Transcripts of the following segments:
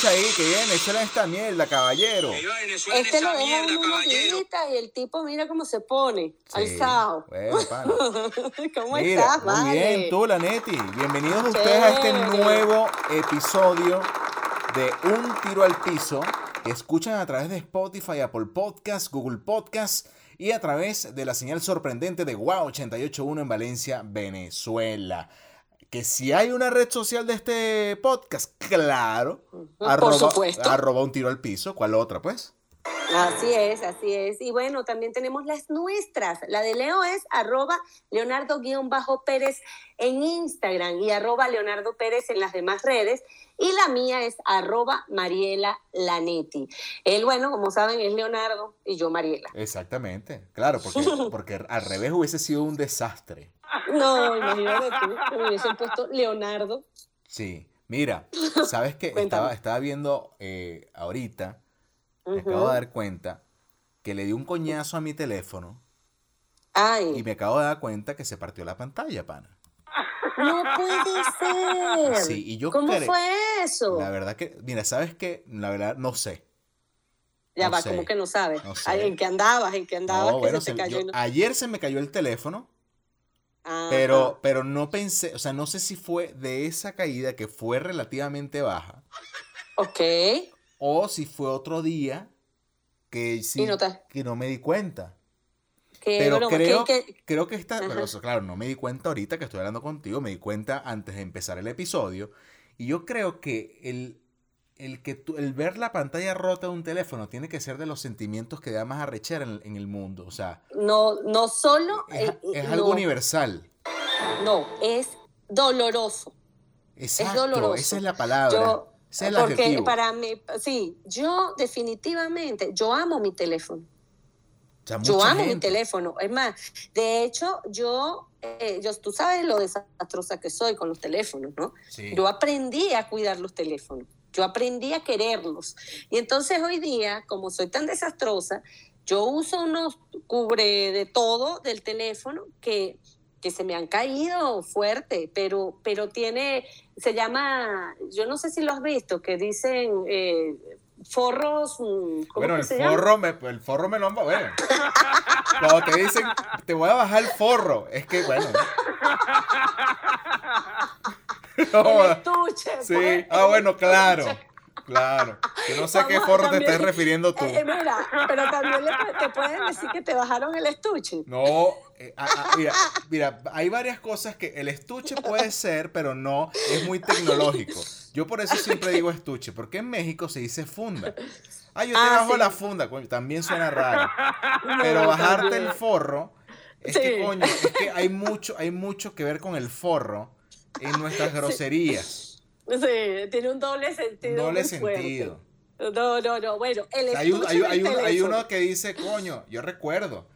cancha ahí, que viene, échale esta mierda, caballero. Este lo deja en unos días y el tipo mira cómo se pone, Sí, alzado. Bueno, pana. ¿Cómo Mira, estás, muy vale? bien, tú, la Neti. Bienvenidos ustedes a este nuevo episodio de Un Tiro al Piso. que Escuchan a través de Spotify, Apple Podcasts, Google Podcasts y a través de la señal sorprendente de Wow 881 en Valencia, Venezuela. Que si hay una red social de este podcast, claro. Por supuesto. Arroba un tiro al piso. ¿Cuál otra, pues? Así es, así es. Y bueno, también tenemos las nuestras. La de Leo es arroba Leonardo-Pérez en Instagram y arroba Leonardo Pérez en las demás redes. Y la mía es arroba Mariela Lanetti. Él, bueno, como saben, es Leonardo y yo Mariela. Exactamente. Claro, porque, porque al revés hubiese sido un desastre. No, imagínate tú, que me hubiesen puesto Leonardo. Sí, mira, sabes que estaba, estaba viendo eh, ahorita, me acabo de dar cuenta que le di un coñazo a mi teléfono y Ay, me acabo de dar cuenta que se partió la pantalla, pana. no puede ser. Sí, y yo ¿Cómo cre- fue eso? La verdad que, mira, ¿sabes qué? La verdad, no sé. Ya no va, sé. como que no sabes. No sé. ¿En qué andabas? ¿En qué andabas? No, que bueno, se te cayó. yo- y no- ayer se me cayó el teléfono, Ajá. pero, pero no pensé, o sea, no sé si fue de esa caída que fue relativamente baja Ok. o si fue otro día que sí, no te- que no me di cuenta. Pero broma, creo, que- que- creo que está, pero eso, claro, no me di cuenta ahorita que estoy hablando contigo, me di cuenta antes de empezar el episodio. Y yo creo que el, el, que tú- el ver la pantalla rota de un teléfono tiene que ser de los sentimientos que da más arrechera en, en el mundo. O sea, no, no solo. es, es no, algo universal. No, es doloroso. Exacto, doloroso. esa es la palabra. Yo, ese es el porque adjetivo. para mí, sí, yo definitivamente, yo amo mi teléfono. O sea, Yo amo mi teléfono. Es más, de hecho, yo, eh, yo, tú sabes lo desastrosa que soy con los teléfonos, ¿no? Sí. Yo aprendí a cuidar los teléfonos, yo aprendí a quererlos. Y entonces hoy día, como soy tan desastrosa, yo uso unos cubre de todo del teléfono que, que se me han caído fuerte, pero, pero tiene, se llama, yo no sé si lo has visto, que dicen eh, forros, mm, ¿cómo Bueno, que el se llama? forro, me, el forro me lo bueno. Cuando te dicen, te voy a bajar el forro, es que, bueno. No, El estuche. sí, pues, ah, el bueno, claro, estuche. claro. Que no sé a qué forro te estás refiriendo tú. Eh, mira, pero también le- te pueden decir que te bajaron el estuche. No, eh, ah, ah, mira, mira, hay varias cosas que el estuche puede ser, pero no, es muy tecnológico. Yo por eso siempre digo estuche, porque en México se dice funda. Ah, yo te Ah, bajo sí. la funda, también suena raro. Pero bajarte el forro, es Sí. que coño, es que hay mucho, hay mucho que ver con el forro en nuestras groserías. Sí, tiene un doble sentido. Doble fuerte. sentido. No, no, no. Bueno, el Hay, un- estuche hay, del hay uno, hay teléfono. uno que dice, coño, yo recuerdo,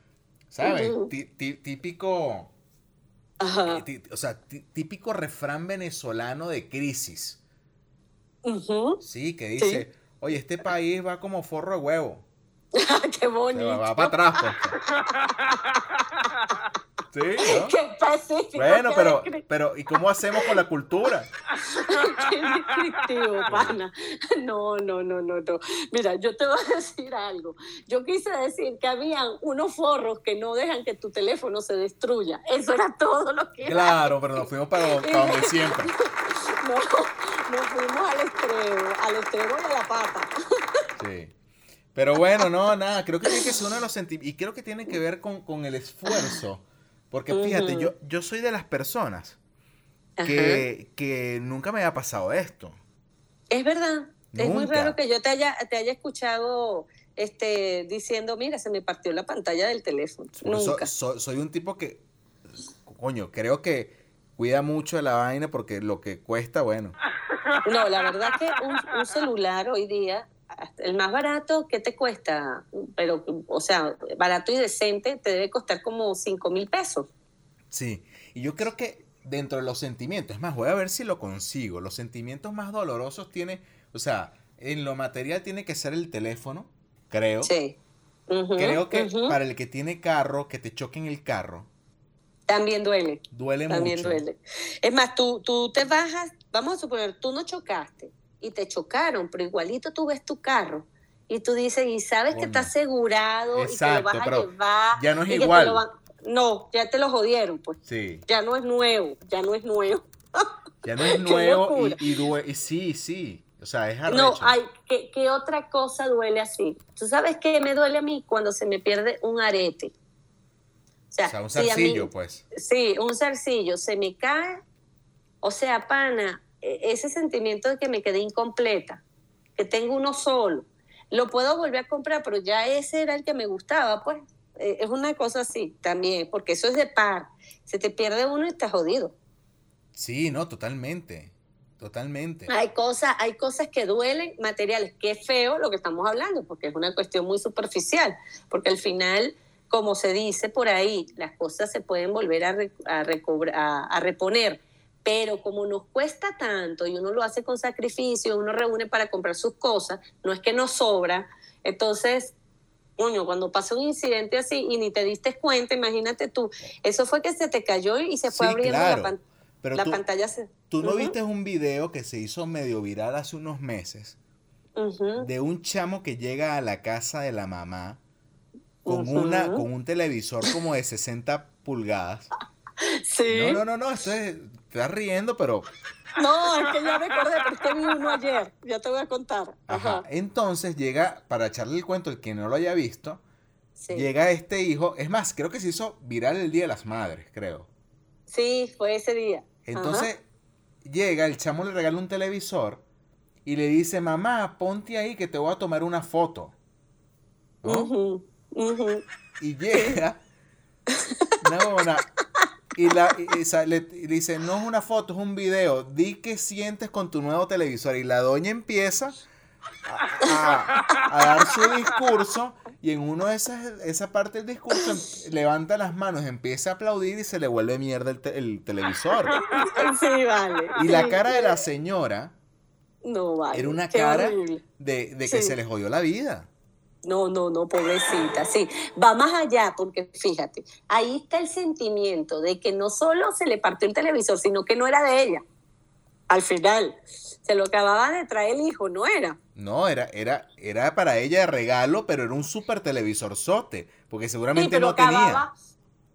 ¿sabes? Típico, Ajá. eh, o sea, tí- típico refrán venezolano de crisis. Sí, que dice, oye, este país va como forro de huevo. Qué bonito. va, va para atrás, pues. Sí, ¿no? Qué específico. Bueno, pero, pero, ¿y cómo hacemos con la cultura? Qué descriptivo, pana. No, no, no, no, no. Mira, yo te voy a decir algo. Yo quise decir que habían unos forros que no dejan que tu teléfono se destruya. Eso era todo lo que era. Claro, pero nos fuimos para, para donde siempre. No, nos fuimos al extremo, al extremo y a la pata. Sí. Pero bueno, no, nada, creo que tiene que ser uno de los sentimientos. Y creo que tiene que ver con, con el esfuerzo. Porque fíjate, yo, yo soy de las personas que, que nunca me ha pasado esto. Es verdad. Es muy Nunca. raro que yo te haya, te haya escuchado este, diciendo, mira, se me partió la pantalla del teléfono. Nunca. so- soy un tipo que, coño, creo que cuida mucho de la vaina porque lo que cuesta, bueno. No, la verdad que un, un celular hoy día, el más barato, ¿qué te cuesta? Pero, o sea, barato y decente, te debe costar como 5 mil pesos. Sí, y yo creo que dentro de los sentimientos, es más, voy a ver si lo consigo. Los sentimientos más dolorosos tiene, o sea, en lo material tiene que ser el teléfono, creo. Sí. Creo que para el que tiene carro, que te choquen el carro. También duele. Duele También duele. Es más, tú, tú te bajas, vamos a suponer, tú no chocaste y te chocaron, pero igualito tú ves tu carro y tú dices, y sabes que está asegurado y te lo vas a llevar. Ya no es igual. no, ya te lo jodieron, pues. Sí. Ya no es nuevo, ya no es nuevo. Ya no es nuevo y, y, y, sí, sí. O sea, es arrecho. No, hay, ¿qué, otra cosa duele así? ¿Tú sabes qué me duele a mí cuando se me pierde un arete? O sea, un zarcillo, pues. Sí, un zarcillo. Se me cae. O sea, pana, ese sentimiento de que me quedé incompleta, que tengo uno solo. Lo puedo volver a comprar, pero ya ese era el que me gustaba, pues. E, es una cosa así también, porque eso es de par. Se te pierde uno y estás jodido. Sí, no, totalmente. Totalmente. Hay cosas, hay cosas que duelen, materiales. Qué feo lo que estamos hablando, porque es una cuestión muy superficial, porque al final, como se dice por ahí, las cosas se pueden volver a, a, a, reponer, pero como nos cuesta tanto y uno lo hace con sacrificio, uno reúne para comprar sus cosas, no es que nos sobra, entonces Coño, cuando pasa un incidente así y ni te diste cuenta, imagínate tú, eso fue que se te cayó y se fue abriendo la pantalla pero la tú, pantalla se... ¿Tú no viste un video que se hizo medio viral hace unos meses? De un chamo que llega a la casa de la mamá con, una, con un televisor como de 60 pulgadas. Sí. No, no, no, no, esto es, te estás riendo, pero... No, es que ya me acordé, porque vi uno ayer, ya te voy a contar. Ajá. Entonces llega, para echarle el cuento, el que no lo haya visto, llega este hijo, es más, creo que se hizo viral el Día de las Madres, creo. Sí, fue ese día. Entonces llega, el chamo le regala un televisor y le dice, mamá, ponte ahí que te voy a tomar una foto. Y llega y, la, le, dice, no es una foto, es un video. Di qué sientes con tu nuevo televisor. Y la doña empieza a dar su discurso y en uno de esas, esa parte del discurso em, levanta las manos, empieza a aplaudir y se le vuelve mierda el, televisor. Sí, vale. Y la cara de la señora no, vale. era una cara de, que se le jodió la vida. No, no, no, pobrecita, sí. Va más allá, porque fíjate, ahí está el sentimiento de que no solo se le partió el televisor, sino que no era de ella. Al final, se lo acababa de traer el hijo, no era. No, era, era, era para ella de regalo, pero era un super televisor sote, porque seguramente no tenía.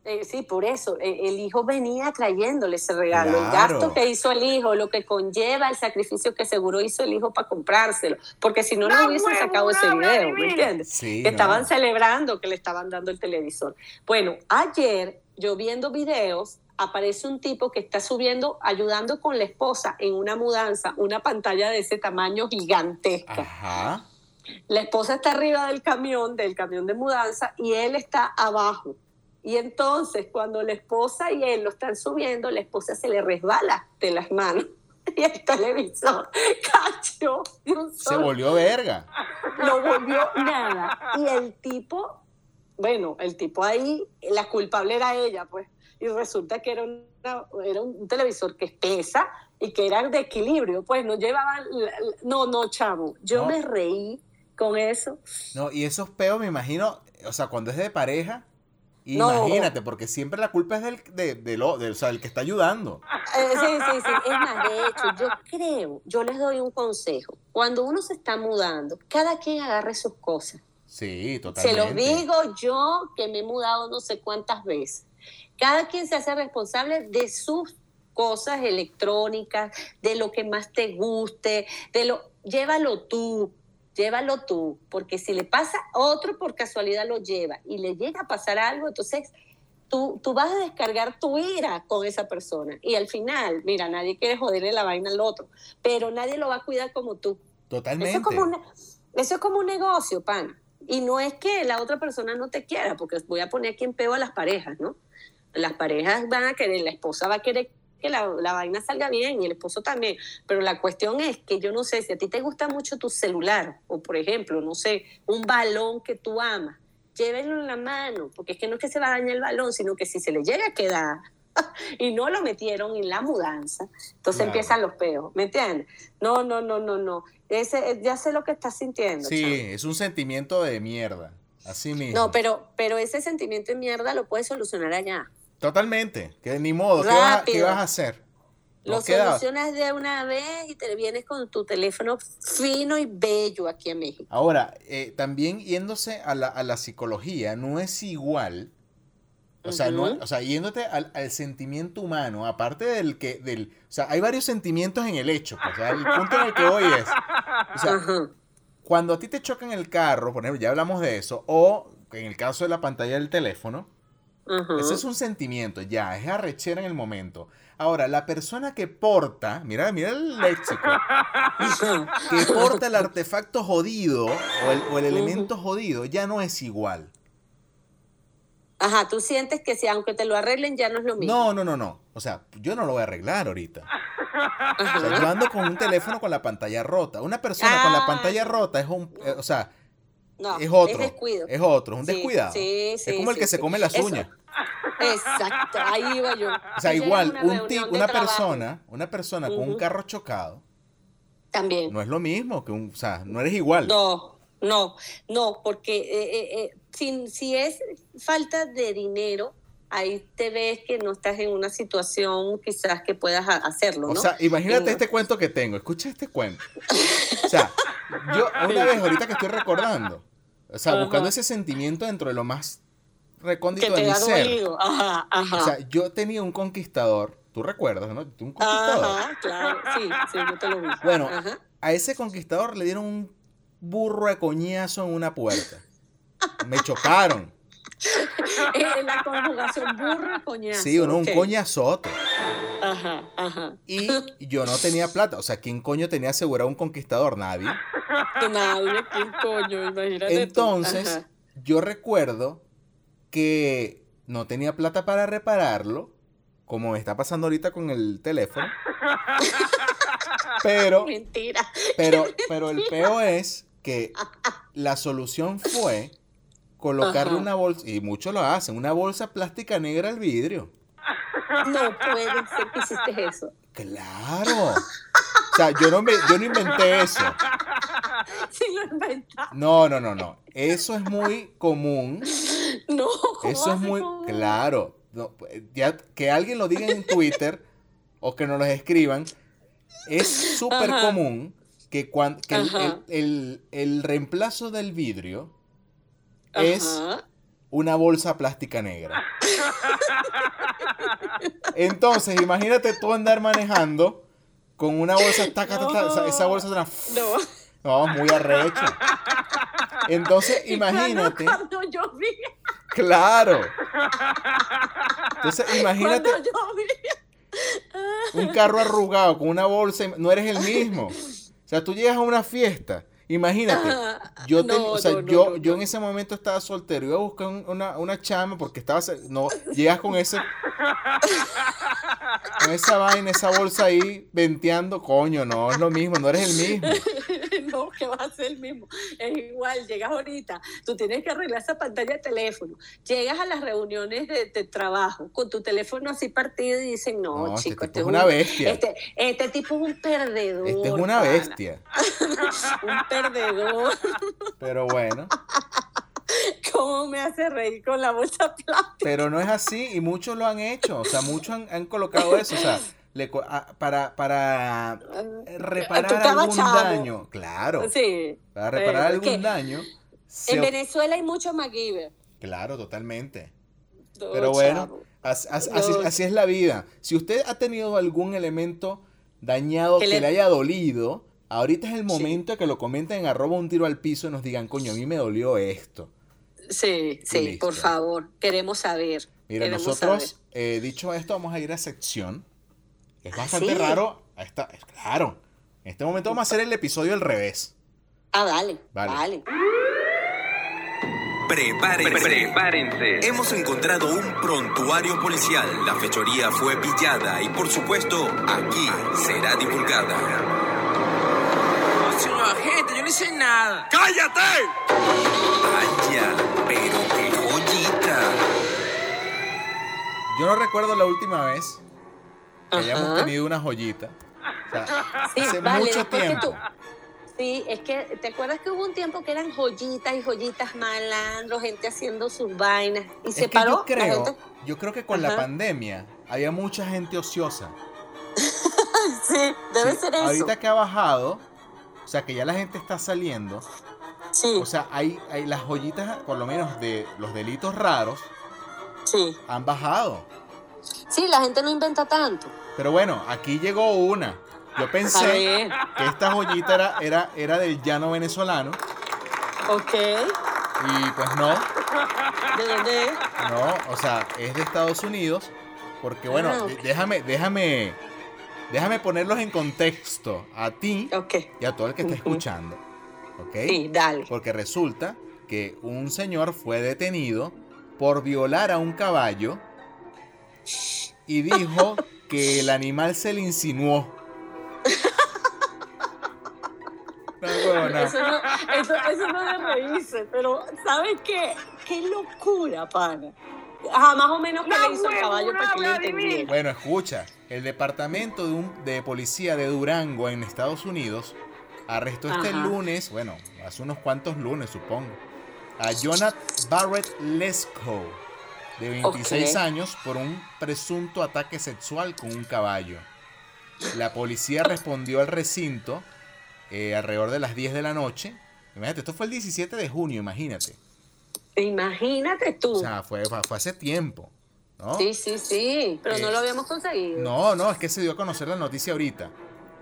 Eh, sí, por eso, eh, el hijo venía trayéndole ese regalo, el gasto que hizo el hijo, lo que conlleva el sacrificio que seguro hizo el hijo para comprárselo, porque si no, no, hubiesen sacado ese video, ¿me entiendes? Sí, estaban celebrando que le estaban dando el televisor. Bueno, ayer yo viendo videos, aparece un tipo que está subiendo, ayudando con la esposa en una mudanza, una pantalla de ese tamaño gigantesca. La esposa está arriba del camión, del camión de mudanza, y él está abajo. Y entonces, cuando la esposa y él lo están subiendo, la esposa se le resbala de las manos. Y el televisor cachó. Se volvió verga. Lo volvió nada. Y el tipo, bueno, el tipo ahí, la culpable era ella, pues y resulta que era, era un televisor que pesa y que era de equilibrio, pues no llevaba, no, no, chavo, yo me reí con eso. No, y esos peos me imagino, o sea, cuando es de pareja, Imagínate, porque siempre la culpa es del, de, de lo, o sea, del que está ayudando. Eh, sí, sí, sí. Es más, de hecho, yo creo, yo les doy un consejo. Cuando uno se está mudando, cada quien agarre sus cosas. Sí, totalmente. Se lo digo yo que me he mudado no sé cuántas veces. Cada quien se hace responsable de sus cosas electrónicas, de lo que más te guste, de lo llévalo tú, llévalo tú, porque si le pasa otro por casualidad lo lleva y le llega a pasar algo, entonces tú, tú vas a descargar tu ira con esa persona y al final, mira, nadie quiere joderle la vaina al otro, pero nadie lo va a cuidar como tú. Totalmente. Eso es como, eso es como un negocio, pan. Y no es que la otra persona no te quiera, porque voy a poner aquí en peo a las parejas, ¿no? las parejas van a querer, la esposa va a querer que la, vaina salga bien y el esposo también. Pero la cuestión es que yo no sé si a ti te gusta mucho tu celular o, por ejemplo, no sé, un balón que tú amas, llévenlo en la mano, porque es que no es que se va a dañar el balón, sino que si se le llega a quedar y no lo metieron en la mudanza, entonces empiezan los peos, ¿me entiendes? No, no, no, no, no. Ese, ya sé lo que estás sintiendo. Sí, es un sentimiento de mierda. Así mismo. No, pero, pero ese sentimiento de mierda lo puedes solucionar allá. Totalmente. Que ni modo. ¿Qué vas, a- qué Rápido. vas a hacer? Lo queda- solucionas de una vez y te vienes con tu teléfono fino y bello aquí en México. Ahora, eh, también yéndose a la, a la psicología, no es igual. O sea, no, o sea yéndote al, al sentimiento humano, aparte del que, del, o sea, hay varios sentimientos en el hecho. pues, o sea, el punto en el que voy es, o sea, cuando a ti te chocan el carro, por ejemplo, ya hablamos de eso, o en el caso de la pantalla del teléfono, Ese es un sentimiento, ya, es arrechera en el momento. Ahora, la persona que porta, mira, mira el léxico, que porta el artefacto jodido o el, o el elemento jodido, ya no es igual. Ajá, tú sientes que si aunque te lo arreglen ya no es lo mismo. No, no, no, no. O sea, yo no lo voy a arreglar ahorita. O sea, yo ando con un teléfono con la pantalla rota. Una persona con la Ah. pantalla rota es un, eh, o sea, No, es otro. descuido. Es otro, es un Sí, descuidado. sí, sí, es como el que se come las uñas. Exacto, ahí iba yo. O sea, igual, una un tip, persona, una persona con un carro chocado, También. no es lo mismo que un, o sea, no eres igual. No, no, no, porque eh, eh, eh, si, si es falta de dinero, ahí te ves que no estás en una situación quizás que puedas ha- hacerlo, O ¿no? sea, imagínate este cuento que tengo. Escucha este cuento. O sea, yo una vez ahorita que estoy recordando, o sea, Ajá. buscando ese sentimiento dentro de lo más recóndito de mi ser. dolido. Ajá, ajá. O sea, yo tenía un conquistador, tú recuerdas, ¿no? Un conquistador. Ajá, claro, sí, sí, yo te lo vi. Bueno, Ajá. a ese conquistador le dieron un burro de coñazo en una puerta. Me chocaron. Eh, la conjugación burro coñazo. Sí, uno, un coñazote. Ajá, ajá. Y yo no tenía plata. O sea, ¿quién coño tenía asegurado un conquistador? Nadie. Nadie, ¿quién coño? Imagínate. Entonces, yo recuerdo que no tenía plata para repararlo, como me está pasando ahorita con el teléfono. Pero, Mentira. pero, pero el peo es que la solución fue colocarle Ajá. una bolsa, y muchos lo hacen, una bolsa plástica negra al vidrio. No puede ser que hiciste eso. Claro. O sea, yo no, me, yo no inventé eso. Sí lo inventaste. No, no, no, no. Eso es muy común. No, ¿cómo Eso es muy claro. No, ya que alguien lo diga en Twitter o que nos lo escriban, es súper común que, cuan- que el, el- el- el reemplazo del vidrio es. Una bolsa plástica negra. Entonces, imagínate tú andar manejando con una bolsa, taca, taca, esa, esa bolsa suena, No. no, muy arrecho. Entonces, imagínate, Cuando yo vi, claro. Entonces, imagínate cuando yo vi. un carro arrugado con una bolsa, no eres el mismo. O sea, tú llegas a una fiesta, imagínate. Yo, ten- No, o sea, no, no, yo, yo en ese momento estaba soltero, iba a buscar un- una, una chama porque estaba, no, llegas con ese, con esa vaina, esa bolsa ahí venteando, coño, no es lo mismo, no eres el mismo. No, que va a ser el mismo. Es igual, llegas ahorita, tú tienes que arreglar esa pantalla de teléfono. Llegas a las reuniones de, de trabajo con tu teléfono así partido y dicen, no, No, este chico, este, es es una un- bestia. Este, este tipo es un perdedor. Este es una pana. bestia. Un perdedor. Pero bueno, ¿Cómo me hace reír con la bolsa plástica? pero no es así y muchos lo han hecho, o sea, muchos han, han colocado eso, o sea, le co- a- para, para reparar Tú estabas algún chavo. daño, claro, Sí. para reparar Pero es algún daño, se- En Venezuela hay mucho MacGyver. claro, totalmente. No, Pero bueno, chavo. as- as- así, No. así es la vida. Si usted ha tenido algún elemento dañado que Que le, le- haya dolido, ahorita es el Sí. momento de que lo comenten en arroba un tiro al piso y nos digan, coño, a mí me dolió esto. Sí, sí, listo. por favor, queremos saber. Mira, queremos nosotros, saber. eh, dicho esto, vamos a ir a sección. Es ¿Ah, bastante sí? raro. Ahí está, es claro. En este momento vamos a hacer el episodio al revés. Ah, dale, Vale. vale. Prepárense. Prepárense. Hemos encontrado un prontuario policial. La fechoría fue pillada y por supuesto aquí será divulgada. Señor agente, yo no hice nada. ¡Cállate! Vaya, pero qué joyita. Yo no recuerdo la última vez que hayamos tenido una joyita. O sea, Sí, hace vale, mucho tiempo. Sí, es que, ¿te acuerdas que hubo un tiempo que eran joyitas y joyitas malandros, gente haciendo sus vainas y Es se que paró? yo la creo, gente- yo creo que con la pandemia había mucha gente ociosa. Sí, debe Sí, ser eso. Ahorita que ha bajado, o sea que ya la gente está saliendo, Sí, o sea, hay, hay las joyitas, por lo menos de los delitos raros, sí. han bajado. Sí, la gente no inventa tanto. Pero bueno, aquí llegó una. Yo pensé que esta joyita era, era, era del llano venezolano ok. y pues no, ¿De dónde es? no, o sea, es de Estados Unidos, porque bueno, Ah, déjame, déjame, déjame ponerlos en contexto a ti Ok. y a todo el que esté Ujú. escuchando, ¿ok? Sí, dale. Porque resulta que un señor fue detenido por violar a un caballo y dijo que el animal se le insinuó. No. Eso no, eso, eso no es de reírse, pero ¿sabes qué? ¡Qué locura, pana! Ajá, más o menos que le hizo el caballo para que entendiera. Bueno, escucha, el departamento de, un- de policía de Durango en Estados Unidos arrestó este lunes, bueno, hace unos cuantos lunes supongo, a Jonathan Barrett Lesko, de 26 Ok. años, por un presunto ataque sexual con un caballo. La policía respondió al recinto eh, alrededor de las 10 de la noche. Imagínate, esto fue el 17 de junio, imagínate. Imagínate tú. O sea, fue, fue hace tiempo. ¿no? sí, sí, sí, pero no lo habíamos conseguido. No, no, es que se dio a conocer la noticia ahorita.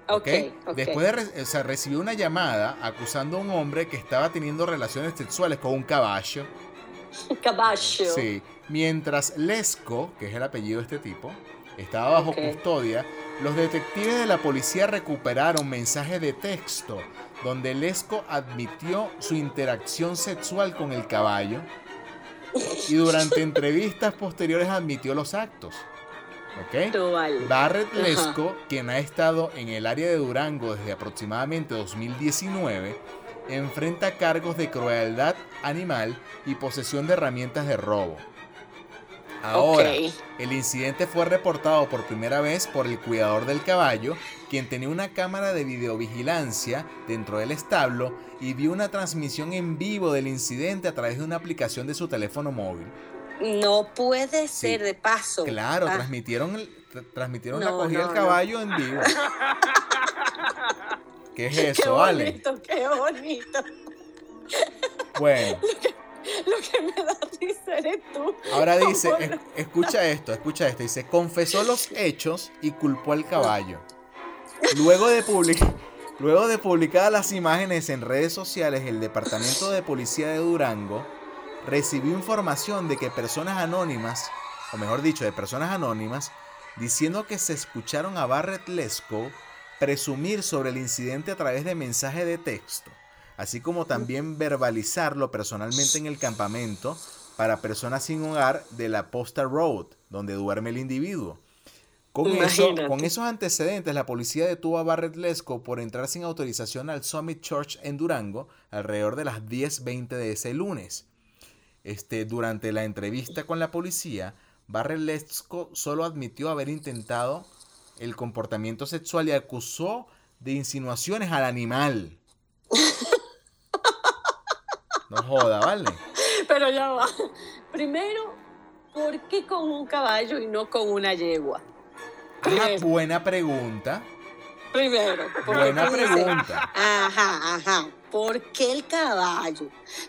Ok, ok. Después de re- o sea, recibió una llamada acusando a un hombre que estaba teniendo relaciones sexuales con un caballo. Caballo. Sí. Mientras Lesco, que es el apellido de este tipo, estaba bajo custodia, los detectives de la policía recuperaron mensajes de texto donde Lesco admitió su interacción sexual con el caballo y durante entrevistas posteriores admitió los actos. ¿Ok? Tú vale. Barrett. Lesco, quien ha estado en el área de Durango desde aproximadamente 2019, enfrenta cargos de crueldad animal y posesión de herramientas de robo. Ahora, el incidente fue reportado por primera vez por el cuidador del caballo, quien tenía una cámara de videovigilancia dentro del establo y vio una transmisión en vivo del incidente a través de una aplicación de su teléfono móvil. No puede ser de paso. Claro, Ah, transmitieron, transmitieron la cogida no, del no. caballo en vivo. ¿Qué es Qué eso, Ale? bonito, qué bonito. Bueno, Lo que me da risa eres tú. ahora dice, ¿Cómo es- escucha esto, escucha esto. Dice, confesó los hechos y culpó al caballo. Luego de, public- luego de publicadas las imágenes en redes sociales, el Departamento de Policía de Durango recibió información de que personas anónimas, o mejor dicho, de personas anónimas, diciendo que se escucharon a Barrett Lesko presumir sobre el incidente a través de mensaje de texto, así como también verbalizarlo personalmente en el campamento para personas sin hogar de la Posta Road, donde duerme el individuo. Con, eso, con esos antecedentes, la policía detuvo a Barrett Lesko por entrar sin autorización al Summit Church en Durango alrededor de las 10.20 de ese lunes. Este, durante la entrevista con la policía, Barrett Lesko solo admitió haber intentado el comportamiento sexual y acusó de insinuaciones al animal. No joda, ¿vale? Pero ya va. Primero, ¿por qué con un caballo y no con una yegua? Ah, buena pregunta. primero. Buena pregunta. Ajá, ajá. ¿Por qué el caballo?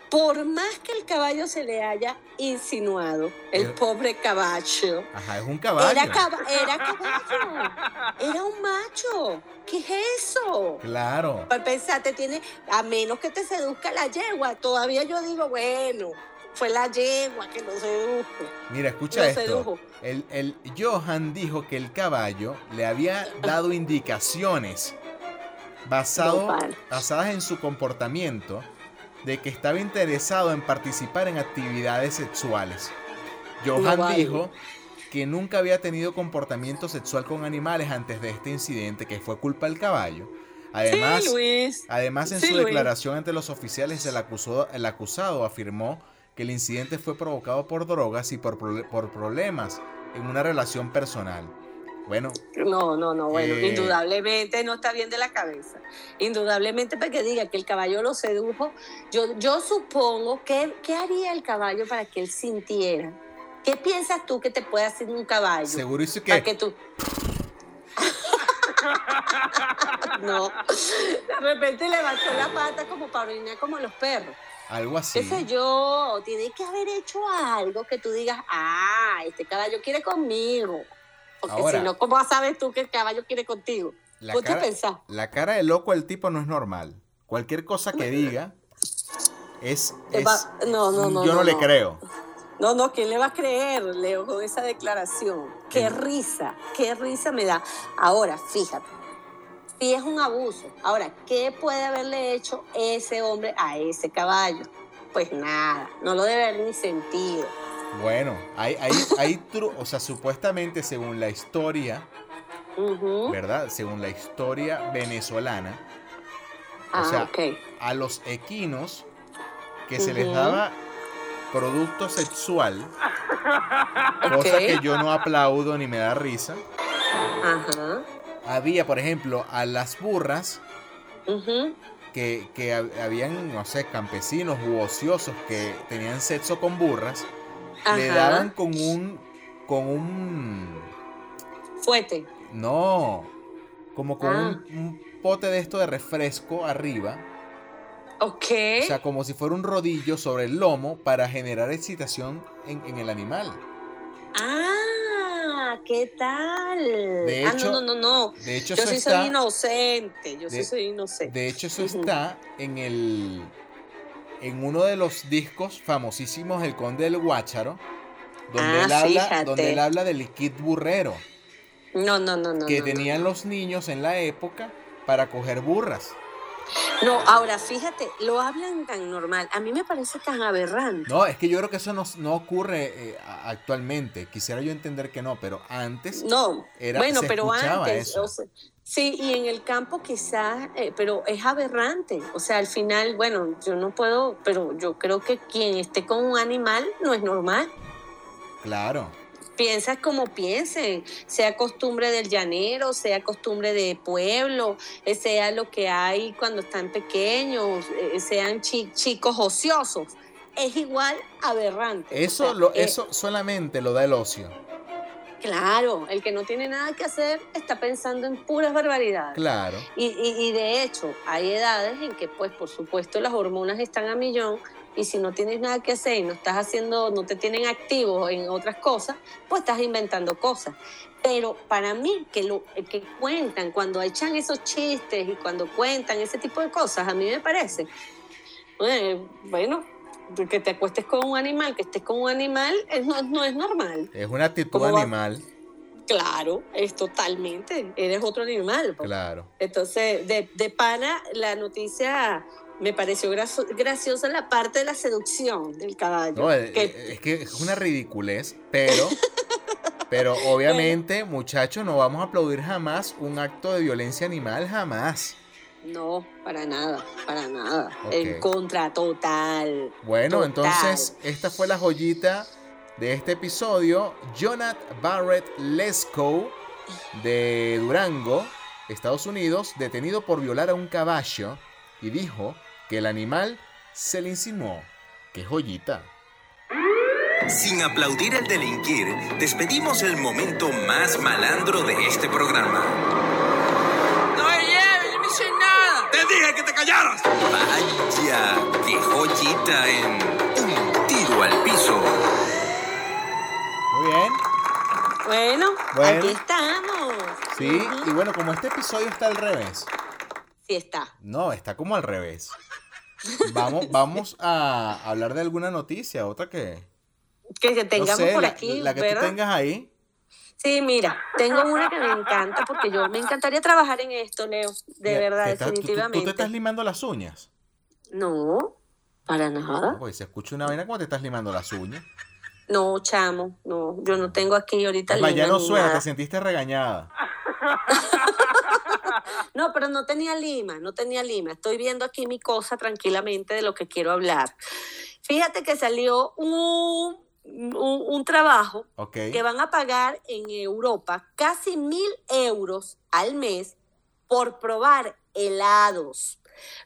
Por más que el caballo se le haya insinuado, el pobre caballo. Ajá, es un caballo. Era, caba- era caballo. Era un macho. ¿Qué es eso? Claro. Para pensar, te tiene, a menos que te seduzca la yegua, todavía yo digo, bueno, fue la yegua que lo sedujo. Mira, escucha Lo esto. sedujo. El, el Johan dijo que el caballo le había dado indicaciones basado, basadas en su comportamiento de que estaba interesado en participar en actividades sexuales. Johan dijo que nunca había tenido comportamiento sexual con animales antes de este incidente, que fue culpa del caballo. Además, sí, Luis. Además, en Sí, su Luis. declaración ante los oficiales, el acusado, el acusado afirmó que el incidente fue provocado por drogas y por, por problemas en una relación personal. Bueno, No, no, no, bueno, Eh. indudablemente no está bien de la cabeza. Indudablemente para que diga que el caballo lo sedujo, yo, yo supongo que, ¿qué haría el caballo para que él sintiera? ¿Qué piensas tú que te puede hacer un caballo? seguro hizo Para que que tú... no, de repente levantó la pata como para orinar como los perros. algo así. qué sé yo, tiene que haber hecho algo que tú digas, ah, este caballo quiere conmigo. Porque si no, ¿cómo sabes tú que el caballo quiere contigo? La Ponte a cara, pensar. la cara de loco del tipo no es normal. Cualquier cosa que diga es... Es- no, no, no, Yo no, le creo. No, no, ¿quién le va a creer, Leo, con esa declaración? Qué risa, qué risa me da. Ahora, fíjate, si es un abuso. Ahora, ¿qué puede haberle hecho ese hombre a ese caballo? Pues nada, no lo debe haber ni sentido. Bueno, hay, hay, hay tru- o sea, supuestamente según la historia. ¿verdad? Según la historia venezolana, Ah, sea, a los equinos que se les daba producto sexual, cosa que yo no aplaudo ni me da risa. Ajá. Había, por ejemplo, a las burras que, que hab- habían, no sé, campesinos u ociosos que tenían sexo con burras, le daban con un, con un, Fuete. no, como con Ah. un, un pote de esto de refresco arriba, Ok. o sea, como si fuera un rodillo sobre el lomo para generar excitación en, en el animal. ah, ¿qué tal? De ah, hecho, no, no, no, no. De hecho, Yo sí está, soy inocente. Yo sí soy inocente. de hecho, eso está en el, en uno de los discos famosísimos del Conde del Guácharo, donde, Ah, él, habla, donde él habla del kit burrero. No, no, no, no. que no, tenían los niños en la época para coger burras. No, ahora fíjate, lo hablan tan normal. A mí me parece tan aberrante. No, es que yo creo que eso no, no ocurre eh, actualmente. Quisiera yo entender que no, pero antes No, Era- bueno, se pero antes, eso. o sea, sí, y en el campo quizás, eh, pero es aberrante. O sea, al final, bueno, yo no puedo, pero yo creo que quien esté con un animal no es normal. claro. Piensas como piensen, sea costumbre del llanero, sea costumbre de pueblo, eh, sea lo que hay cuando están pequeños, eh, sean chi- chicos ociosos. Es igual aberrante. O Eso, sea, lo, eh, eso solamente lo da el ocio. Claro, el que no tiene nada que hacer está pensando en puras barbaridades. Claro. Y, y- y de hecho, hay edades en que, pues, por supuesto, las hormonas están a millón y si no tienes nada que hacer y no estás haciendo, no te tienen activo en otras cosas, pues estás inventando cosas. Pero para mí, que lo que cuentan, cuando echan esos chistes y cuando cuentan ese tipo de cosas, a mí me parece, eh, bueno, que te acuestes con un animal, que estés con un animal, es- no, no es normal. Es una actitud animal. Claro, es totalmente, eres otro animal. pues. Claro. Entonces, de, de pana, la noticia me pareció graciosa la parte de la seducción del caballo. No, eh, que- eh, es que es una ridiculez, pero, pero obviamente, muchachos, no vamos a aplaudir jamás un acto de violencia animal, jamás. No, para nada, para nada. En contra total. Bueno, Total. entonces esta fue la joyita de este episodio. Jonathan Barrett Lesko de Durango, Estados Unidos, detenido por violar a un caballo y dijo que el animal se le insinuó. ¡Qué joyita! Sin aplaudir el delinquir, despedimos el momento más malandro de este programa. No me lleves, yo no hice nada. ¡Te dije que te callaras! Vaya, qué joyita en Un Tiro al Piso. Muy bien. Bueno, Bueno. aquí estamos. Sí, y bueno, como este episodio está al revés. Sí está. No, está como al revés. Vamos, vamos a hablar de alguna noticia, otra que... Que No tengamos sé, por la, aquí, la que tú tengas ahí. Sí, mira, tengo una que me encanta porque yo me encantaría trabajar en esto, Leo. De Mira, verdad, tú- tú- definitivamente. ¿Tú, te estás limando las uñas? No, para nada. Pues se escucha una vaina cuando te estás limando las uñas. No, chamo, no, yo no tengo aquí ahorita Es más, ya no suena, te sentiste regañada. No, pero no tenía lima, no tenía lima. Estoy viendo aquí mi cosa tranquilamente de lo que quiero hablar. Fíjate que salió un un, un trabajo que van a pagar en Europa casi mil euros al mes por probar helados.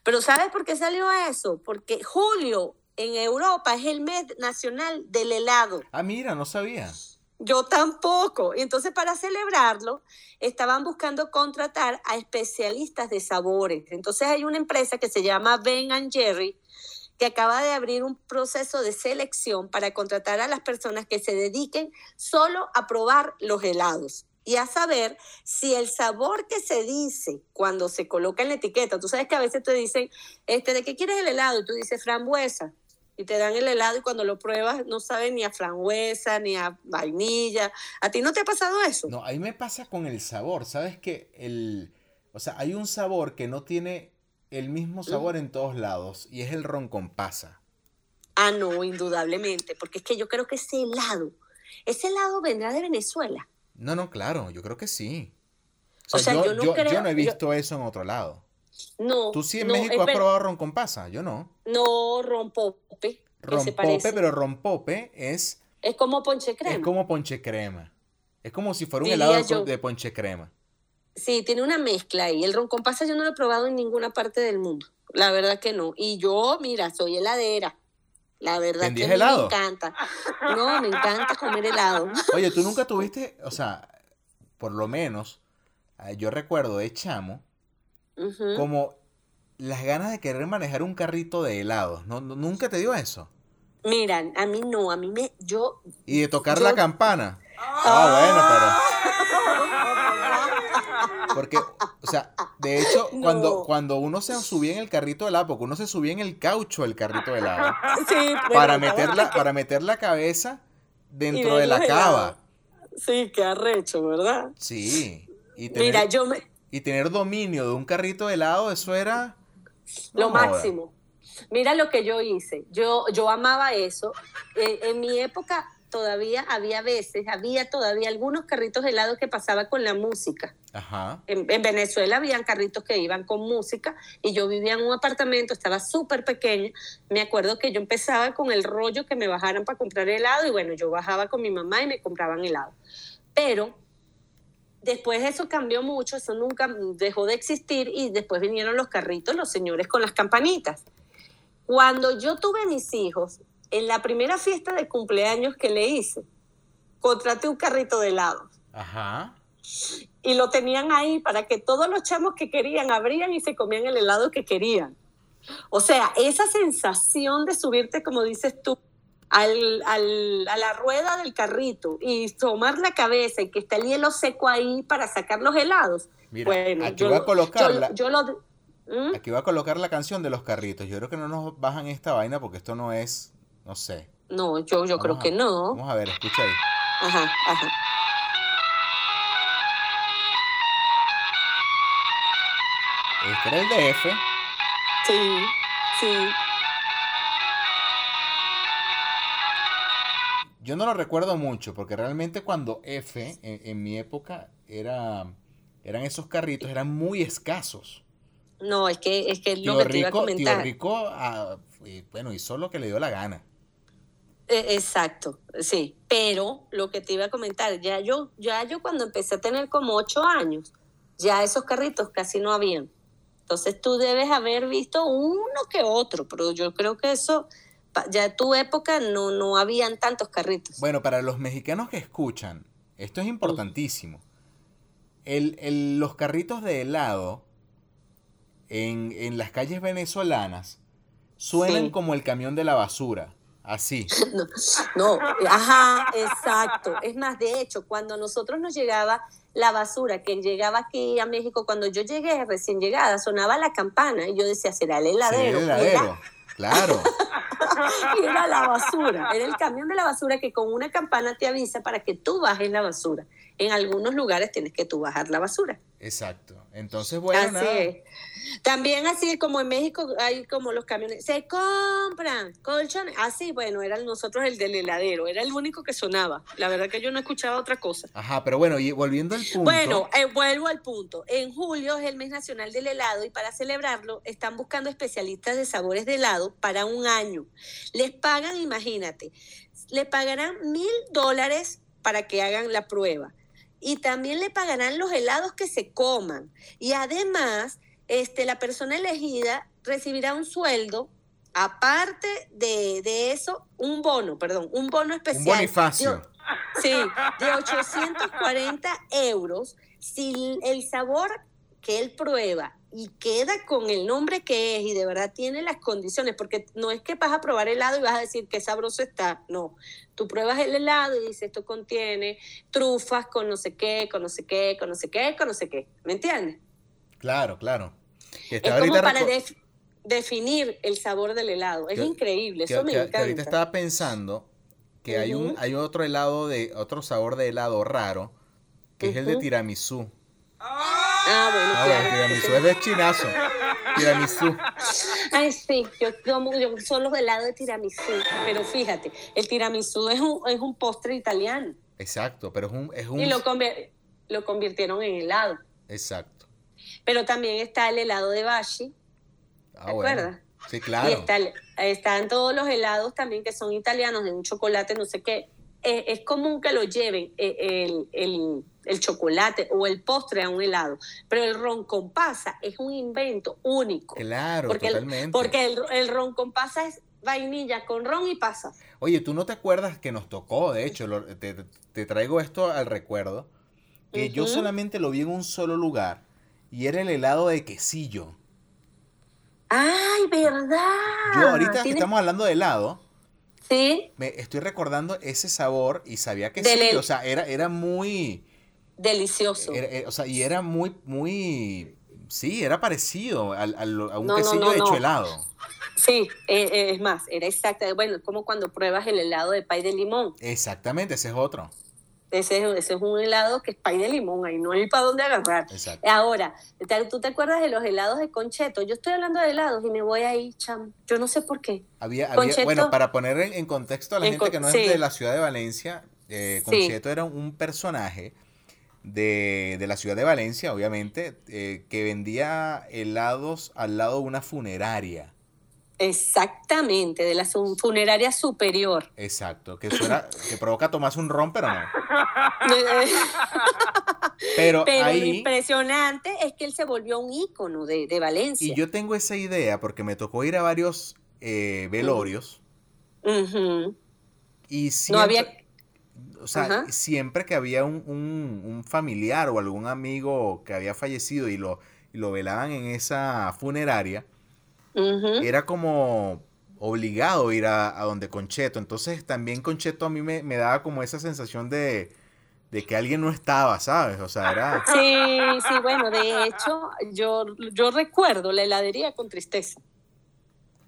Pero ¿sabes por qué salió eso? Porque julio en Europa es el mes nacional del helado. Ah, mira, no sabía. Yo tampoco. Entonces para celebrarlo estaban buscando contratar a especialistas de sabores. Entonces hay una empresa que se llama Ben and Jerry que acaba de abrir un proceso de selección para contratar a las personas que se dediquen solo a probar los helados y a saber si el sabor que se dice cuando se coloca en la etiqueta, tú sabes que a veces te dicen, este, ¿de qué quieres el helado? Y tú dices frambuesa. Y te dan el helado y cuando lo pruebas no sabe ni a frambuesa, ni a vainilla. ¿A ti no te ha pasado eso? No, a mí me pasa con el sabor. ¿Sabes que el, o sea, hay un sabor que no tiene el mismo sabor en todos lados y es el ron con pasa. Ah, no, indudablemente, porque es que yo creo que ese helado, ese helado vendrá de Venezuela. No, no, claro, yo creo que sí. O sea, O sea, yo, yo no yo- no he visto eso en otro lado. No. ¿Tú sí en no, México has probado ron con pasa? Yo no. No, rompope, Rompope, pero rompope es, Es como ponche crema. es como ponche crema. Es como si fuera un Diría helado de ponche crema. Sí, tiene una mezcla ahí. El ron con pasa yo no lo he probado en ninguna parte del mundo. La verdad que no. Y yo, mira, soy heladera. La verdad que me encanta. No, me encanta comer helado. Oye, tú nunca tuviste, o sea, por lo menos, eh, yo recuerdo de chamo, como las ganas de querer manejar un carrito de helados. ¿No, no- ¿Nunca te dio eso? Mira, a mí no, a mí me, yo, Y de tocar Yo- la campana. Ah, bueno, pero... Porque, o sea, de hecho, No. cuando, cuando uno se subía en el carrito de helado, porque uno se subía en el caucho del carrito de helado, sí, bueno, para, estaba meter la, peque- para meter la cabeza dentro de la cava. Sí, qué arrecho, ¿verdad? Sí. Y tener, Mira, yo me, y tener dominio de un carrito de helado, eso era... lo máximo. Mira lo que yo hice. Yo, yo amaba eso. Eh, en mi época todavía había veces, había todavía algunos carritos helados que pasaba con la música. Ajá. En, en Venezuela habían carritos que iban con música y yo vivía en un apartamento, estaba súper pequeña. Me acuerdo que yo empezaba con el rollo que me bajaran para comprar helado y bueno, yo bajaba con mi mamá y me compraban helado. Pero después eso cambió mucho, eso nunca dejó de existir y después vinieron los carritos, los señores con las campanitas. Cuando yo tuve mis hijos, en la primera fiesta de cumpleaños que le hice, contraté un carrito de helado Ajá. y lo tenían ahí para que todos los chamos que querían abrían y se comían el helado que querían. O sea, esa sensación de subirte, como dices tú, al, al- a la rueda del carrito y tomar la cabeza y que está el hielo seco ahí para sacar los helados. Mira, bueno, aquí yo, voy a yo, yo lo... ¿Mm? Aquí voy a colocar la canción de los carritos. Yo creo que no nos bajan esta vaina porque esto no es, no sé. No, yo, yo creo a- que no. Vamos a ver, escucha ahí. Ajá, ajá. Este era el DF. Sí, sí. Yo no lo recuerdo mucho porque realmente cuando F en, en mi época era, eran esos carritos, eran muy escasos. No, es que es que lo que te iba a Rico, tío comentar. Rico, ah, y, bueno, hizo lo que le dio la gana. Eh, Exacto, sí. Pero lo que te iba a comentar, ya yo, ya yo cuando empecé a tener como ocho años, ya esos carritos casi no habían. Entonces tú debes haber visto uno que otro, pero yo creo que eso, ya en tu época no, no habían tantos carritos. Bueno, para los mexicanos que escuchan, esto es importantísimo. El- el- los carritos de helado en, en las calles venezolanas suenan Sí. como el camión de la basura. Así. No, no, ajá, exacto. Es más, de hecho, cuando a nosotros nos llegaba la basura que llegaba aquí a México, cuando yo llegué recién llegada, sonaba la campana y yo decía, será el Sí, heladero. el era- heladero. Claro. y era la basura, era el camión de la basura que con una campana te avisa para que tú bajes la basura. en algunos lugares tienes que tú bajar la basura. Exacto. Entonces, bueno, así nada. es. También así como en México hay como los camiones, se compran colchones. Así, bueno, era nosotros el del heladero, era el único que sonaba. La verdad que yo no escuchaba otra cosa. Ajá, pero bueno, y volviendo al punto. Bueno, eh, vuelvo al punto. En julio es el mes nacional del helado y para celebrarlo están buscando especialistas de sabores de helado para un año. Les pagan, imagínate, le pagarán mil dólares para que hagan la prueba y también le pagarán los helados que se coman. Y además, este, la persona elegida recibirá un sueldo, aparte de, de eso, un bono, perdón, un bono especial. un bonifacio. De- sí, de 840 euros si el sabor que él prueba y queda con el nombre que es y de verdad tiene las condiciones, porque no es que vas a probar helado y vas a decir qué sabroso está, no. Tú pruebas el helado y dices, esto contiene trufas con no sé qué, con no sé qué, con no sé qué, con no sé qué. ¿Me entiendes? Claro, claro. Es como para def- definir el sabor del helado. Es Que- increíble, que- eso me que- encanta. ahorita estaba pensando que hay un hay otro helado de otro sabor de helado raro que es el de tiramisú. Ah, bueno, Ah, bueno, tiramisú es de chinazo. Tiramisú. Ay, sí, yo tomo, yo solo helado de tiramisú, pero fíjate, el tiramisú es un, es un postre italiano Exacto, pero es un es un y lo, convier- lo convirtieron en helado. exacto. Pero también está el helado de Bashi, Ah, ¿te bueno. acuerdas? Sí, y claro. está, el- están todos los helados también que son italianos, de un chocolate, no sé qué. Eh, es común que lo lleven eh, el, el- el chocolate o el postre a un helado, pero el ron con pasa es un invento único. Claro, porque el- totalmente. Porque el, el ron con pasa es vainilla con ron y pasas. Oye, ¿tú no te acuerdas que nos tocó? De hecho, lo- te, te traigo esto al recuerdo. Que yo solamente lo vi en un solo lugar. Y era el helado de quesillo. ¡Ay, verdad! Yo ahorita que estamos hablando de helado, Sí, me estoy recordando ese sabor y sabía que Del sí. O sea, era, era muy... delicioso. era- era- o sea, y era muy, muy... Sí, era parecido al- al- a un No, quesillo no, hecho helado. Sí, eh, eh, es más, era exacta. Bueno, es como cuando pruebas el helado de pay de limón. Exactamente, ese es otro. Ese, es- ese es un helado que es pay de limón, ahí no hay para dónde agarrar. Exacto. Ahora, ¿te- ¿tú te acuerdas de los helados de concheto? Yo estoy hablando de helados y me voy ahí, cham. Yo no sé por qué. Había, había- Concheto- bueno, para poner en, contexto a la En gente que no es sí. de la ciudad de Valencia, eh, Sí. Concheto era un personaje de, de la ciudad de Valencia, obviamente, eh, que vendía helados al lado de una funeraria. Exactamente, de la funeraria superior. Exacto, que suena, que provoca tomarse un ron, pero no. Pero, lo impresionante es que él se volvió un ícono de, de Valencia. y yo tengo esa idea porque me tocó ir a varios eh, velorios y No siempre, había... o sea, Ajá. siempre que había un, un- un familiar o algún amigo que había fallecido y lo, y lo velaban en esa funeraria, Era como obligado ir a, a donde Concheto. Entonces también Concheto a mí me, me daba como esa sensación de, de que alguien no estaba, ¿sabes? O sea, era... Sí, sí, bueno, de hecho, yo, yo recuerdo la heladería con tristeza.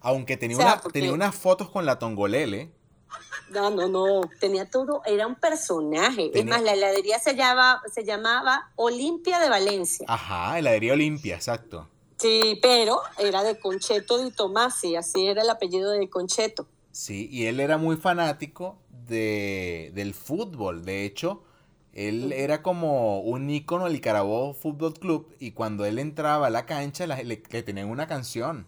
Aunque tenía, O sea, una- porque- tenía unas fotos con la Tongolele. No, no, no, tenía todo, era un personaje. Es Tenía- más, la heladería se llamaba, se llamaba Olimpia de Valencia. Ajá, heladería Olimpia, exacto. Sí, pero era de Concheto di Tomasi, así era el apellido de Concheto. Sí, y él era muy fanático de, del fútbol. De hecho, él era como un ícono del Carabobo Fútbol Club y cuando él entraba a la cancha la- le, le tenían una canción.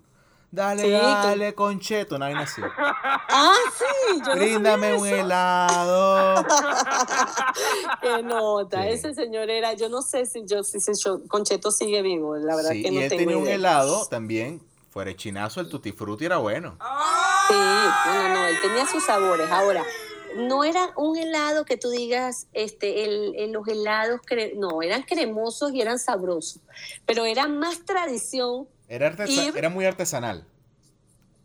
Dale, Sí, dale, concheto, una vaina así. Ah, sí, yo no Bríndame sabía un helado. Qué nota, Sí. ese señor era, yo no sé si yo si, si yo- Concheto sigue vivo, la verdad Sí, que y no él tengo tenía un helado también, fuera chinazo, el tutti frutti era bueno. Sí, no, no, no, él tenía sus sabores. Ahora, no era un helado que tú digas, este, el, el- los helados, cre- no, eran cremosos y eran sabrosos, pero era más tradición, Era, artesa- Y- era muy artesanal.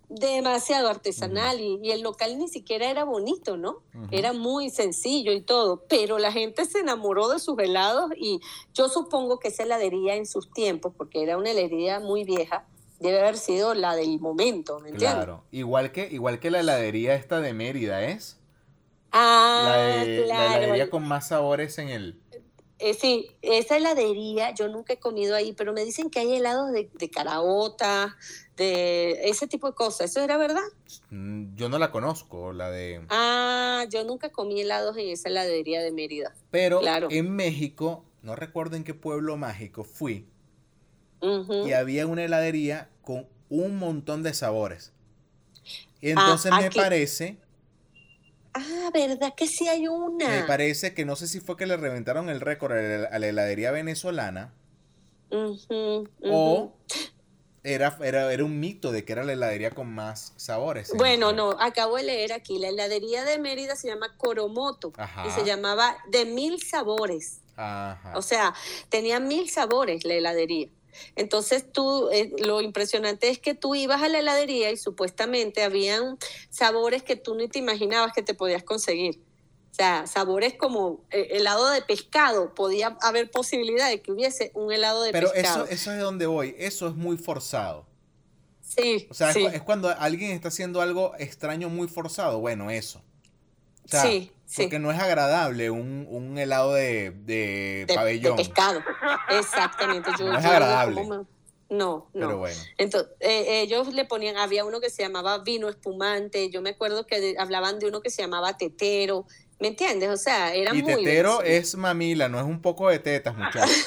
demasiado artesanal y, y el local ni siquiera era bonito, ¿no? Era muy sencillo y todo, pero la gente se enamoró de sus helados y yo supongo que esa heladería en sus tiempos, porque era una heladería muy vieja, debe haber sido la del momento, ¿me entiendes? Claro. Igual que, igual que la heladería esta de Mérida, ¿es? Ah, La, de- la claro. heladería con más sabores en el... eh, sí, esa heladería, yo nunca he comido ahí, pero me dicen que hay helados de, de caraota, de ese tipo de cosas. ¿Eso era verdad? Mm, Yo no la conozco, la de... Ah, yo nunca comí helados en esa heladería de Mérida. Pero claro. en México, no recuerdo en qué pueblo mágico fui, y había una heladería con un montón de sabores. Y entonces me parece, Ah, ¿verdad que sí hay una? me parece que no sé si fue que le reventaron el récord a la heladería venezolana Ujú, o era, era, era un mito de que era la heladería con más sabores. Bueno, no, acabo de leer aquí, la heladería de Mérida se llama Coromoto Ajá. y se llamaba de mil sabores. Ajá. O sea, tenía mil sabores la heladería. Entonces tú, eh, lo impresionante es que tú ibas a la heladería y supuestamente habían sabores que tú ni te imaginabas que te podías conseguir. O sea, sabores como eh, helado de pescado. Podía haber posibilidad de que hubiese un helado de Pero pescado. eso, eso es donde voy. Eso es muy forzado. sí, O sea, es sí, cu- es, cuando alguien está haciendo algo extraño muy forzado. Bueno, eso. O sea, Sí, sí. porque no es agradable un, un helado de, de de, pabellón. de pescado. Exactamente. Yo, No es agradable. No, no. Pero bueno. Entonces, eh, ellos le ponían, había uno que se llamaba vino espumante, yo me acuerdo que de- hablaban de uno que se llamaba tetero, ¿me entiendes? O sea, era Y muy... tetero delicioso. es mamila, no es un poco de tetas, muchachos.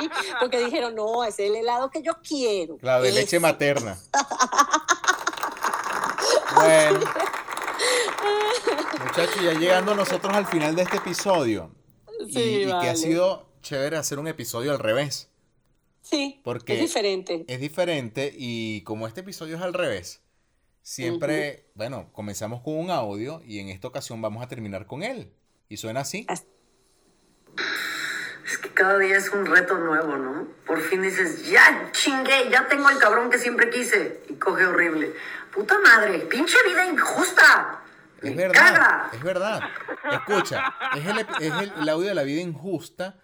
Sí, porque dijeron, no, ese es el helado que yo quiero. La de leche materna. Bueno. Muchachos, ya llegando nosotros al final de este episodio. Y, Sí, y que ha vale. sido chévere hacer un episodio al revés. Sí, Porque es diferente. Es diferente y como este episodio es al revés, siempre, bueno, comenzamos con un audio y en esta ocasión vamos a terminar con él. Y suena así. As- Es que cada día es un reto nuevo, ¿no? Por fin dices, ya chingué, ya tengo el cabrón que siempre quise. Y coge horrible. Puta madre, pinche vida injusta. Es verdad, caga. es verdad. Escucha, es el, es el, el audio de la vida injusta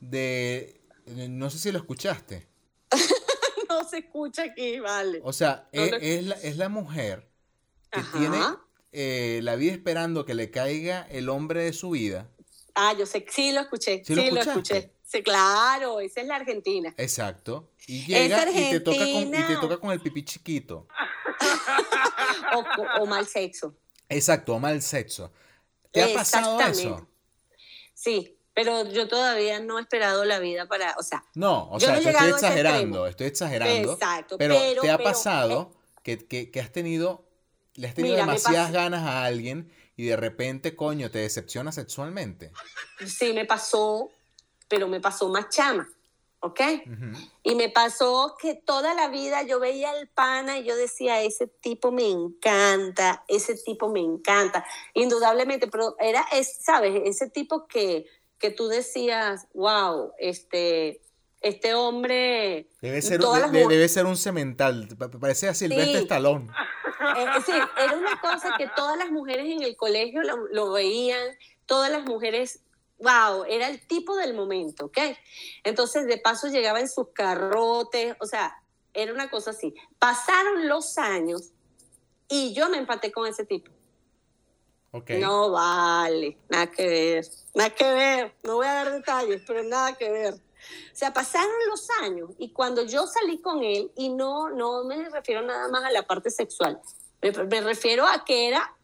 de... No sé si lo escuchaste. No se escucha aquí, vale. O sea, No es, lo- es la, es la mujer que Ajá. tiene eh, la vida esperando que le caiga el hombre de su vida. Ah, yo sé, sí lo escuché, ¿Sí sí, lo escuché. Sí, claro, esa es la Argentina. Exacto. Y llega y te, toca con, y te Argentina. toca con el pipí chiquito. O, o mal sexo. Exacto, mal sexo. ¿Te ha pasado eso? Sí, pero yo todavía no he esperado la vida para, o sea, No, o Yo sea, no estoy exagerando, estoy exagerando. Exacto, pero, pero- ¿te ha pero, pasado que, que- que has tenido, le has tenido Mira, demasiadas ganas a alguien y de repente, coño, te decepciona sexualmente? sí me pasó, pero me pasó más chama, ¿ok? Y me pasó que toda la vida yo veía al pana y yo decía, ese tipo me encanta, ese tipo me encanta, indudablemente, pero era, es, ¿sabes? Ese tipo que, que tú decías, wow, este, este hombre... Debe ser, de- debe ser un cemental, pa- parece a Silvestre Sí. Stallone. Eh, sí, era una cosa que todas las mujeres en el colegio lo, lo veían, todas las mujeres, wow, era el tipo del momento, ¿ok? Entonces, de paso llegaba en sus carrotes, o sea, era una cosa así. Pasaron los años y yo me empaté con ese tipo. Ok. No vale, nada que ver, nada que ver, no voy a dar detalles, pero nada que ver. O sea, pasaron los años y cuando yo salí con él, y no, no me refiero nada más a la parte sexual, me, me refiero a que era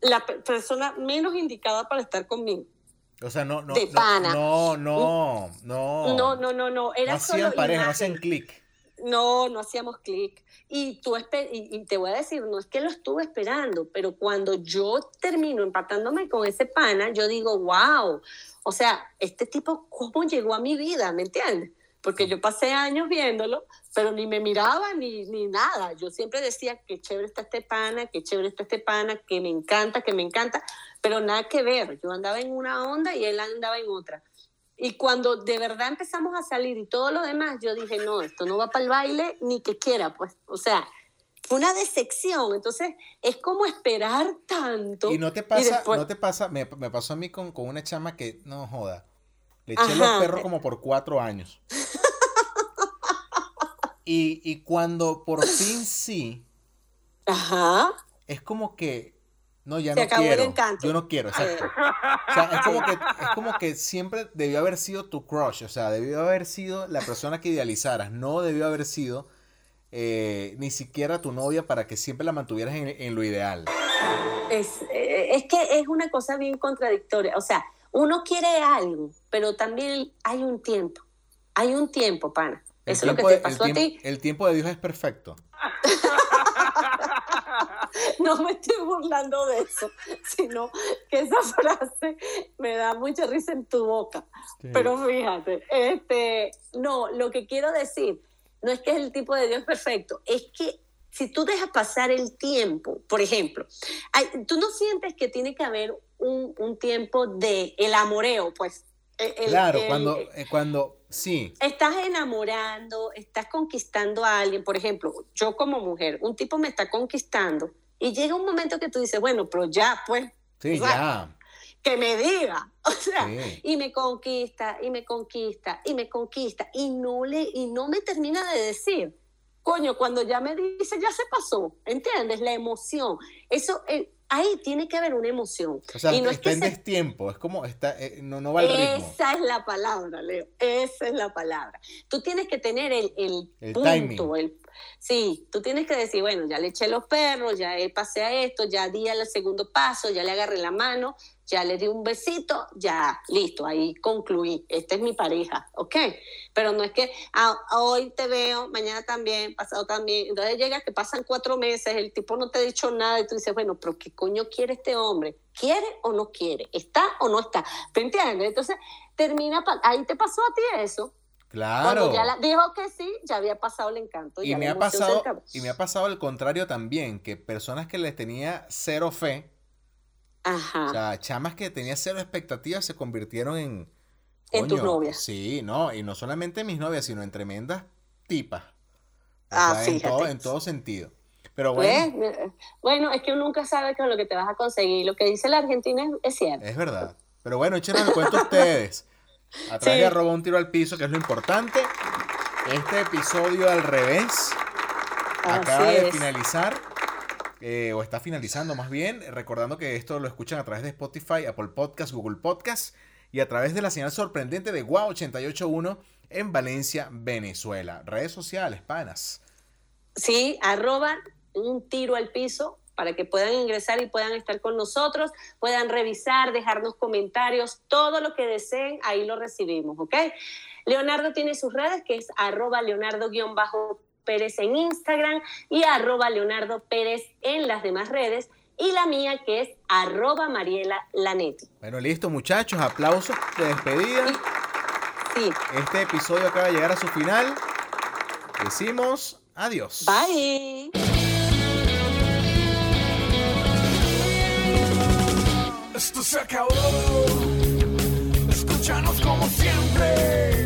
la pe- persona menos indicada para estar conmigo. O sea, no, no, De no, pana. no, no, no. No, no, no, no, era No solo hacían pareja, no imagen. hacían clic. No, no hacíamos clic. Y, tú y te voy a decir, no es que lo estuve esperando, pero cuando yo termino empatándome con ese pana, yo digo, wow, o sea, este tipo, ¿cómo llegó a mi vida? ¿Me entiendes? Porque yo pasé años viéndolo, pero ni me miraba ni, ni nada. Yo siempre decía, qué chévere está este pana, qué chévere está este pana, que me encanta, que me encanta, pero nada que ver. Yo andaba en una onda y él andaba en otra. Y cuando de verdad empezamos a salir y todo lo demás, yo dije, no, esto no va para el baile ni que quiera, pues. O sea, fue una decepción. Entonces, es como esperar tanto. Y no te pasa, después- no te pasa, me, me pasó a mí con, con una chama que, no joda, le eché Ajá. los perros como por cuatro años. Y, y cuando por fin sí, Ajá. es como que No, ya Se no acabó el quiero. encanto. Yo no quiero, exacto. O sea, es como, que, es como que siempre debió haber sido tu crush, o sea, debió haber sido la persona que idealizaras, no debió haber sido eh, ni siquiera tu novia para que siempre la mantuvieras en, en lo ideal. Es, eh, es que es una cosa bien contradictoria. O sea, uno quiere algo, pero también hay un tiempo. Hay un tiempo, pana. El Eso es lo que te pasó a ti. El tiempo de Dios es perfecto. No me estoy burlando de eso, sino que esa frase me da mucha risa en tu boca. Pero fíjate, este, no, lo que quiero decir no es que es el tipo de Dios perfecto, es que si tú dejas pasar el tiempo, por ejemplo, hay- tú no sientes que tiene que haber un, un tiempo de el amoreo, pues. el- claro, el- cuando, eh, cuando, sí, estás enamorando, estás conquistando a alguien, por ejemplo, yo como mujer, un tipo me está conquistando y llega un momento que tú dices, bueno, pero ya, pues, sí, o sea, ya. que me diga, o sea, Sí. y me conquista, y me conquista, y me conquista, y no, le, y no me termina de decir, coño, cuando ya me dice, ya se pasó, ¿entiendes? La emoción, eso, eh, ahí tiene que haber una emoción. O sea, y no es está que en se- destiempo, es como, está, eh, no, no va al ritmo. esa es la palabra, Leo. Esa es la palabra. Tú tienes que tener el, el, El punto. timing. el- sí, tú tienes que decir, bueno, ya le eché los perros, ya pasé a esto, ya di al segundo paso, ya le agarré la mano, ya le di un besito, ya, listo, ahí concluí. Esta es mi pareja, ¿ok? Pero no es que ah, hoy te veo, mañana también, pasado también. Entonces llega que pasan cuatro meses, el tipo no te ha dicho nada y tú dices, bueno, pero ¿qué coño quiere este hombre? ¿Quiere o no quiere? ¿Está o no está? ¿Te entiendes? Entonces termina, ahí te pasó a ti eso. Claro. Cuando ya la- dijo que sí, ya había pasado el encanto. Y ya me, ha pasado, y me ha pasado el contrario también, que personas que les tenía cero fe, Ajá. o sea, chamas que tenía cero expectativas se convirtieron en... En tus novias. Sí, no, y no solamente mis novias, sino en tremendas tipas. O Ah, sea, en fíjate. todo, en todo sentido. Pero bueno, ¿Ves? Eh, Bueno, es que uno nunca sabe con lo que te vas a conseguir. Lo que dice la Argentina es, es cierto. es verdad. Pero bueno, échenos el cuento ustedes. A través Sí. de arroba un tiro al piso, que es lo importante. Este episodio al revés acaba de es. finalizar. Eh, o está finalizando más bien, recordando que esto lo escuchan a través de Spotify, Apple Podcast, Google Podcast y a través de la señal sorprendente de Wow 881 en Valencia, Venezuela. Redes sociales, panas. Sí, arroba un tiro al piso para que puedan ingresar y puedan estar con nosotros, puedan revisar, dejarnos comentarios, todo lo que deseen, ahí lo recibimos, ¿ok? Leonardo tiene sus redes, que es arroba leonardo-pérez en Instagram y arroba leonardo pérez en las demás redes, y la mía que es arroba mariela lanetti. Bueno, listo muchachos, aplausos de despedida. Sí, Este episodio acaba de llegar a su final. Decimos adiós. bye. Esto se acabó. Escúchanos como siempre.